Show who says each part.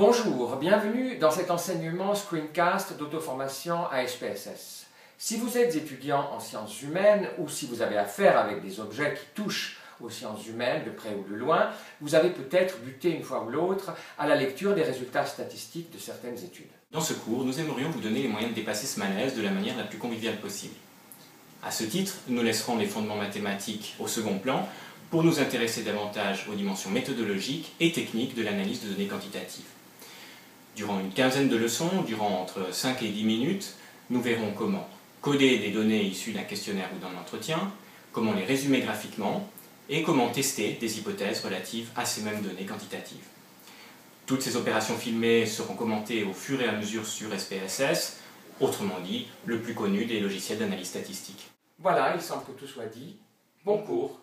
Speaker 1: Bonjour, bienvenue dans cet enseignement screencast d'auto-formation à SPSS. Si vous êtes étudiant en sciences humaines ou si vous avez affaire avec des objets qui touchent aux sciences humaines de près ou de loin, vous avez peut-être buté une fois ou l'autre à la lecture des résultats statistiques de certaines études.
Speaker 2: Dans ce cours, nous aimerions vous donner les moyens de dépasser ce malaise de la manière la plus conviviale possible. À ce titre, nous laisserons les fondements mathématiques au second plan pour nous intéresser davantage aux dimensions méthodologiques et techniques de l'analyse de données quantitatives. Durant une quinzaine de leçons, durant entre 5 et 10 minutes, nous verrons comment coder des données issues d'un questionnaire ou d'un entretien, comment les résumer graphiquement et comment tester des hypothèses relatives à ces mêmes données quantitatives. Toutes ces opérations filmées seront commentées au fur et à mesure sur SPSS, autrement dit, le plus connu des logiciels d'analyse statistique.
Speaker 1: Voilà, il semble que tout soit dit. Bon cours